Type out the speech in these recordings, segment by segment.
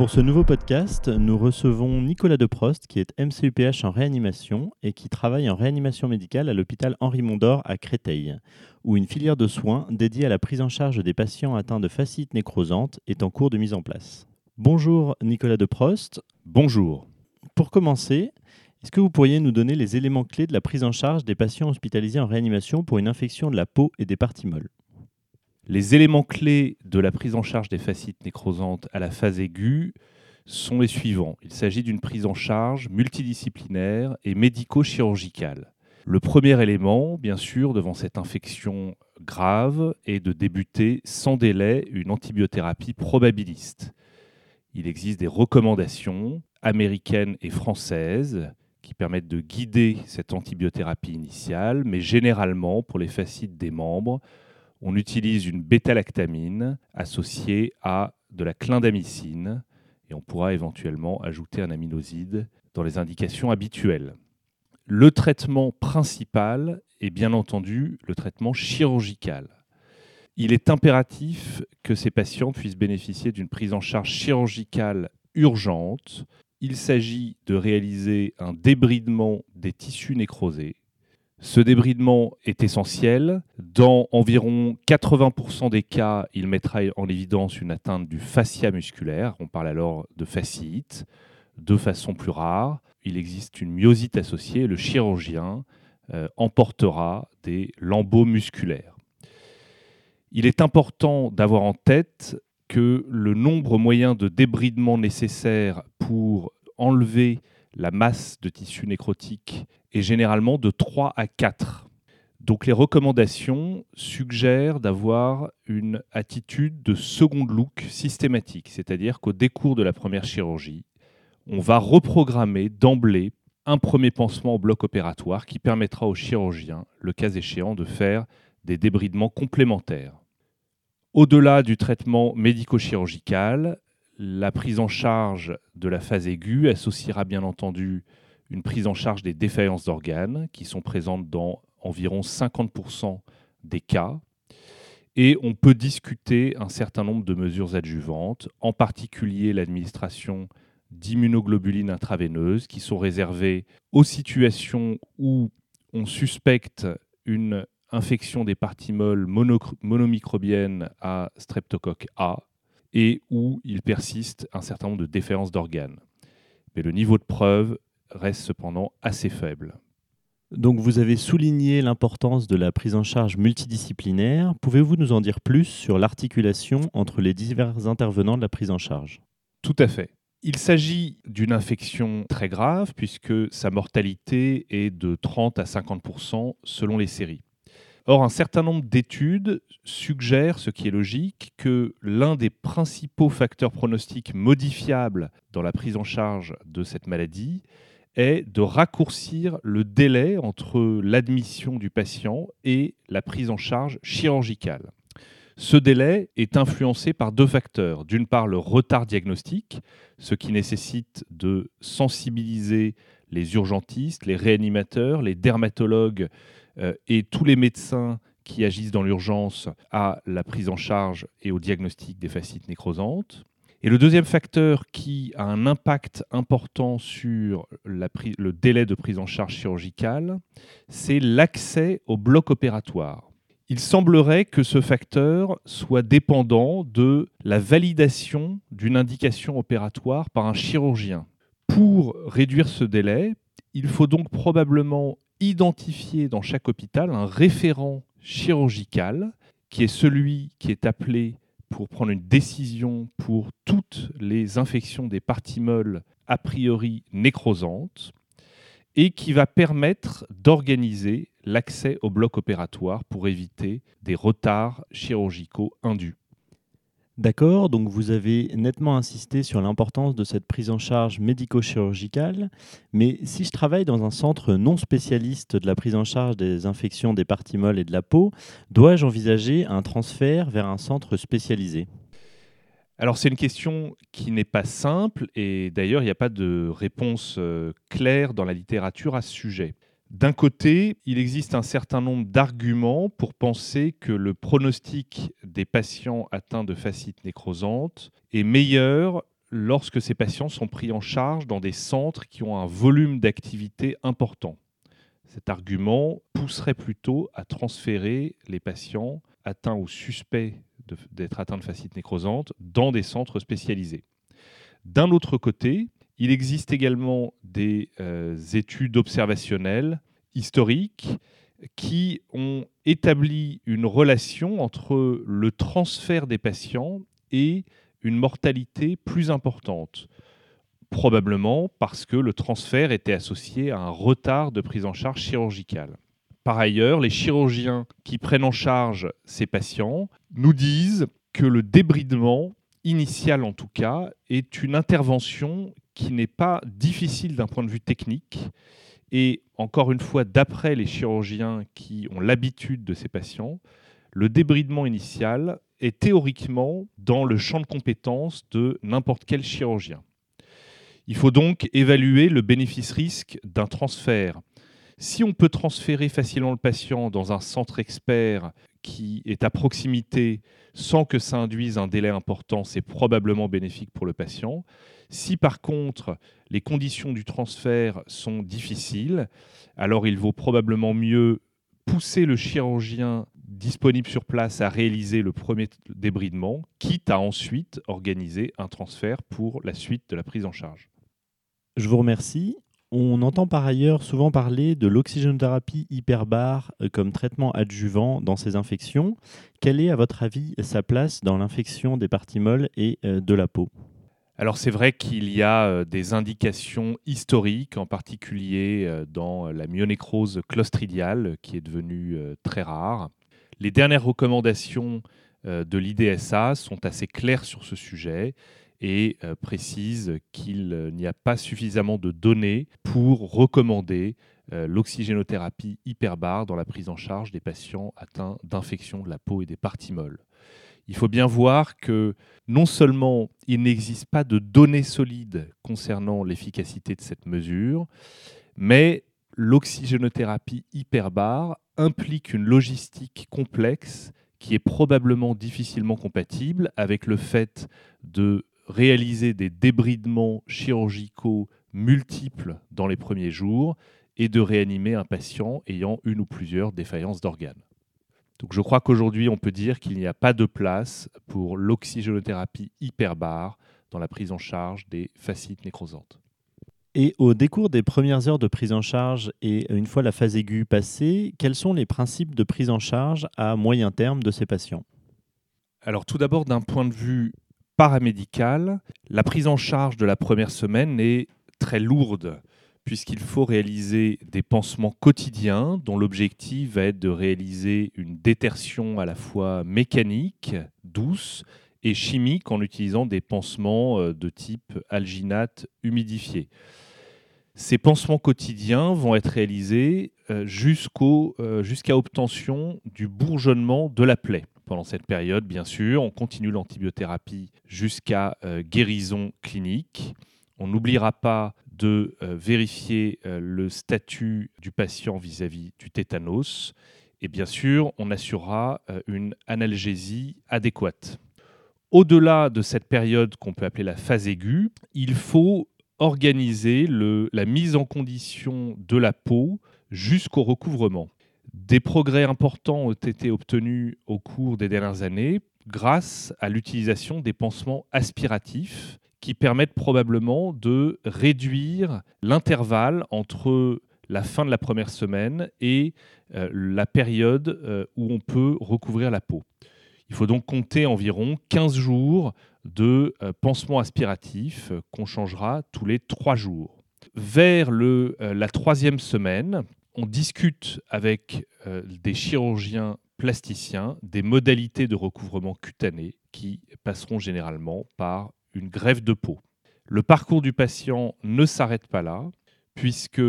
Pour ce nouveau podcast, nous recevons Nicolas Deprost, qui est MCUPH en réanimation et qui travaille en réanimation médicale à l'hôpital Henri Mondor à Créteil, où une filière de soins dédiée à la prise en charge des patients atteints de fasciite nécrosante est en cours de mise en place. Bonjour Nicolas Deprost. Bonjour. Pour commencer, est-ce que vous pourriez nous donner les éléments clés de la prise en charge des patients hospitalisés en réanimation pour une infection de la peau et des parties molles? Les éléments clés de la prise en charge des fascites nécrosantes à la phase aiguë sont les suivants. Il s'agit d'une prise en charge multidisciplinaire et médico-chirurgicale. Le premier élément, bien sûr, devant cette infection grave, est de débuter sans délai une antibiothérapie probabiliste. Il existe des recommandations américaines et françaises qui permettent de guider cette antibiothérapie initiale, mais généralement, pour les fascites des membres, on utilise une bêta-lactamine associée à de la clindamycine et on pourra éventuellement ajouter un aminoside dans les indications habituelles. Le traitement principal est bien entendu le traitement chirurgical. Il est impératif que ces patients puissent bénéficier d'une prise en charge chirurgicale urgente. Il s'agit de réaliser un débridement des tissus nécrosés ce débridement est essentiel. Dans environ 80% des cas, il mettra en évidence une atteinte du fascia musculaire. On parle alors de fasciite. De façon plus rare, il existe une myosite associée. Le chirurgien euh, emportera des lambeaux musculaires. Il est important d'avoir en tête que le nombre moyen de débridement nécessaire pour enlever la masse de tissu nécrotique est généralement de 3 à 4. Donc les recommandations suggèrent d'avoir une attitude de second look systématique, c'est-à-dire qu'au décours de la première chirurgie, on va reprogrammer d'emblée un premier pansement au bloc opératoire qui permettra au chirurgien, le cas échéant, de faire des débridements complémentaires. Au-delà du traitement médico-chirurgical, la prise en charge de la phase aiguë associera bien entendu une prise en charge des défaillances d'organes qui sont présentes dans environ 50% des cas. Et on peut discuter un certain nombre de mesures adjuvantes, en particulier l'administration d'immunoglobulines intraveineuses qui sont réservées aux situations où on suspecte une infection des parties molles monomicrobiennes à streptocoque A et où il persiste un certain nombre de défaillances d'organes. Mais le niveau de preuve reste cependant assez faible. Donc vous avez souligné l'importance de la prise en charge multidisciplinaire. Pouvez-vous nous en dire plus sur l'articulation entre les divers intervenants de la prise en charge? Tout à fait. Il s'agit d'une infection très grave puisque sa mortalité est de 30 à 50% selon les séries. Or, un certain nombre d'études suggèrent, ce qui est logique, que l'un des principaux facteurs pronostiques modifiables dans la prise en charge de cette maladie est de raccourcir le délai entre l'admission du patient et la prise en charge chirurgicale. Ce délai est influencé par deux facteurs. D'une part, le retard diagnostique, ce qui nécessite de sensibiliser les urgentistes, les réanimateurs, les dermatologues euh, et tous les médecins qui agissent dans l'urgence à la prise en charge et au diagnostic des fascites nécrosantes. Et le deuxième facteur qui a un impact important sur le délai de prise en charge chirurgicale, c'est l'accès au bloc opératoire. Il semblerait que ce facteur soit dépendant de la validation d'une indication opératoire par un chirurgien. Pour réduire ce délai, il faut donc probablement identifier dans chaque hôpital un référent chirurgical qui est celui qui est appelé pour prendre une décision pour toutes les infections des parties molles a priori nécrosantes et qui va permettre d'organiser l'accès au bloc opératoire pour éviter des retards chirurgicaux indus. D'accord, donc vous avez nettement insisté sur l'importance de cette prise en charge médico-chirurgicale, mais si je travaille dans un centre non spécialiste de la prise en charge des infections des parties molles et de la peau, dois-je envisager un transfert vers un centre spécialisé? Alors c'est une question qui n'est pas simple et d'ailleurs il n'y a pas de réponse euh, claire dans la littérature à ce sujet. D'un côté, il existe un certain nombre d'arguments pour penser que le pronostic des patients atteints de fasciite nécrosante est meilleur lorsque ces patients sont pris en charge dans des centres qui ont un volume d'activité important. Cet argument pousserait plutôt à transférer les patients atteints ou suspects d'être atteints de fascite nécrosante dans des centres spécialisés. D'un autre côté, il existe également des euh, études observationnelles historiques qui ont établi une relation entre le transfert des patients et une mortalité plus importante. Probablement parce que le transfert était associé à un retard de prise en charge chirurgicale. Par ailleurs, les chirurgiens qui prennent en charge ces patients nous disent que le débridement, initial en tout cas, est une intervention qui n'est pas difficile d'un point de vue technique. Et encore une fois, d'après les chirurgiens qui ont l'habitude de ces patients, le débridement initial est théoriquement dans le champ de compétences de n'importe quel chirurgien. Il faut donc évaluer le bénéfice-risque d'un transfert. Si on peut transférer facilement le patient dans un centre expert qui est à proximité sans que ça induise un délai important, c'est probablement bénéfique pour le patient. Si par contre les conditions du transfert sont difficiles, alors il vaut probablement mieux pousser le chirurgien disponible sur place à réaliser le premier débridement, quitte à ensuite organiser un transfert pour la suite de la prise en charge. Je vous remercie. On entend par ailleurs souvent parler de l'oxygénothérapie hyperbare euh, comme traitement adjuvant dans ces infections. Quelle est, à votre avis, sa place dans l'infection des parties molles et euh, de la peau? Alors c'est vrai qu'il y a euh, des indications historiques, en particulier dans la myonécrose clostridiale, qui est devenue très rare. Les dernières recommandations de l'IDSA sont assez claires sur ce sujet et euh, précise qu'il euh, n'y a pas suffisamment de données pour recommander euh, l'oxygénothérapie hyperbare dans la prise en charge des patients atteints d'infections de la peau et des parties molles. Il faut bien voir que non seulement il n'existe pas de données solides concernant l'efficacité de cette mesure, mais l'oxygénothérapie hyperbare implique une logistique complexe qui est probablement difficilement compatible avec le fait de réaliser des débridements chirurgicaux multiples dans les premiers jours et de réanimer un patient ayant une ou plusieurs défaillances d'organes. Donc je crois qu'aujourd'hui, on peut dire qu'il n'y a pas de place pour l'oxygénothérapie hyperbare dans la prise en charge des fascites nécrosantes. Et au décours des premières heures de prise en charge et une fois la phase aiguë passée, quels sont les principes de prise en charge à moyen terme de ces patients? Alors tout d'abord, d'un point de vue paramédicale, la prise en charge de la première semaine est très lourde puisqu'il faut réaliser des pansements quotidiens dont l'objectif va être de réaliser une détertion à la fois mécanique, douce, et chimique en utilisant des pansements euh, de type alginate humidifié. Ces pansements quotidiens vont être réalisés euh, euh, jusqu'à obtention du bourgeonnement de la plaie pendant cette période, bien sûr. On continue l'antibiothérapie jusqu'à euh, guérison clinique. On n'oubliera pas de euh, vérifier euh, le statut du patient vis-à-vis du tétanos. Et bien sûr, on assurera une analgésie adéquate. Au-delà de cette période qu'on peut appeler la phase aiguë, il faut organiser la mise en condition de la peau jusqu'au recouvrement. Des progrès importants ont été obtenus au cours des dernières années grâce à l'utilisation des pansements aspiratifs qui permettent probablement de réduire l'intervalle entre la fin de la première semaine et euh, la période euh, où on peut recouvrir la peau. Il faut donc compter environ 15 jours de euh, pansements aspiratifs qu'on changera tous les 3 jours. Vers la troisième semaine, on discute avec euh, des chirurgiens plasticiens des modalités de recouvrement cutané qui passeront généralement par une greffe de peau. Le parcours du patient ne s'arrête pas là, puisque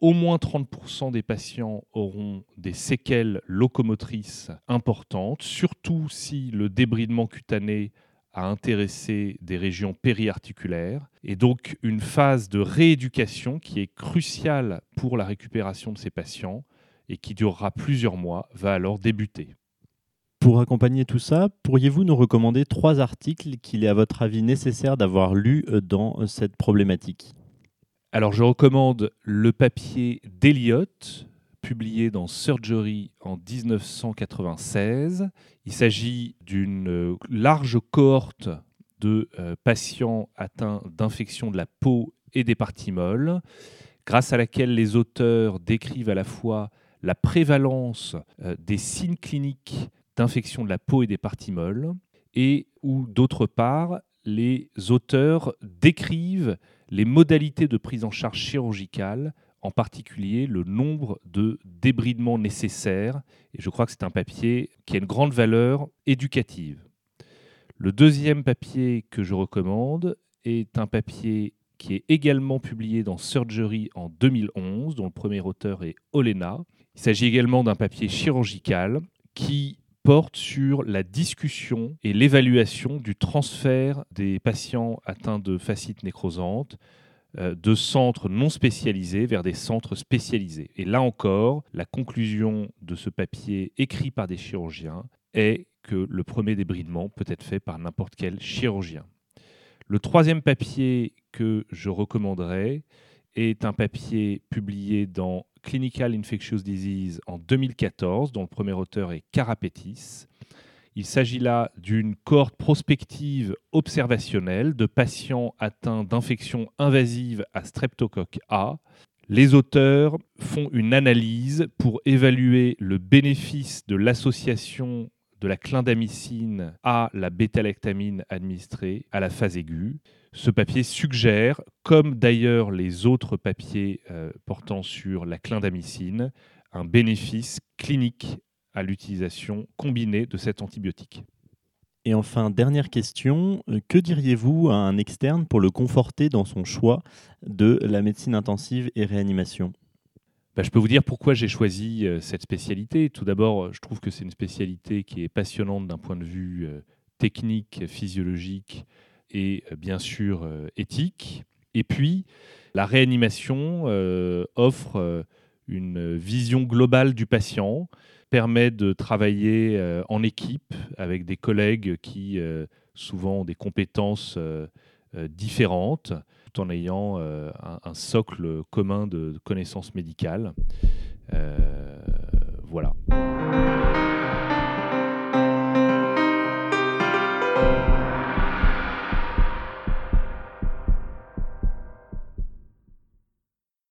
au moins 30% des patients auront des séquelles locomotrices importantes, surtout si le débridement cutané à intéresser des régions périarticulaires et donc une phase de rééducation qui est cruciale pour la récupération de ces patients et qui durera plusieurs mois va alors débuter. Pour accompagner tout ça, pourriez-vous nous recommander trois articles qu'il est à votre avis nécessaire d'avoir lus dans cette problématique? Alors je recommande le papier d'Eliott, publié dans Surgery en 1996. Il s'agit d'une large cohorte de euh, patients atteints d'infections de la peau et des parties molles, grâce à laquelle les auteurs décrivent à la fois la prévalence euh, des signes cliniques d'infection de la peau et des parties molles, et où d'autre part, les auteurs décrivent les modalités de prise en charge chirurgicale, en particulier le nombre de débridements nécessaires. Et je crois que c'est un papier qui a une grande valeur éducative. Le deuxième papier que je recommande est un papier qui est également publié dans Surgery en 2011, dont le premier auteur est Olena. Il s'agit également d'un papier chirurgical qui porte sur la discussion et l'évaluation du transfert des patients atteints de fascites nécrosantes euh, de centres non spécialisés vers des centres spécialisés. Et là encore, la conclusion de ce papier écrit par des chirurgiens est que le premier débridement peut être fait par n'importe quel chirurgien. Le troisième papier que je recommanderais est un papier publié dans Clinical Infectious Disease en 2014, dont le premier auteur est Carapetis. Il s'agit là d'une cohorte prospective observationnelle de patients atteints d'infections invasives à streptocoque A. Les auteurs font une analyse pour évaluer le bénéfice de l'association de la clindamycine à la bétalactamine administrée à la phase aiguë. Ce papier suggère, comme d'ailleurs les autres papiers euh, portant sur la clindamycine, un bénéfice clinique à l'utilisation combinée de cet antibiotique. Et enfin, dernière question, euh, que diriez-vous à un externe pour le conforter dans son choix de la médecine intensive et réanimation? Bah, je peux vous dire pourquoi j'ai choisi euh, cette spécialité. Tout d'abord, je trouve que c'est une spécialité qui est passionnante d'un point de vue euh, technique, physiologique et bien sûr éthique. Et puis, la réanimation offre une vision globale du patient, permet de travailler euh, en équipe avec des collègues qui euh, souvent ont des compétences euh, différentes, tout en ayant un, socle commun de, de connaissances médicales. voilà.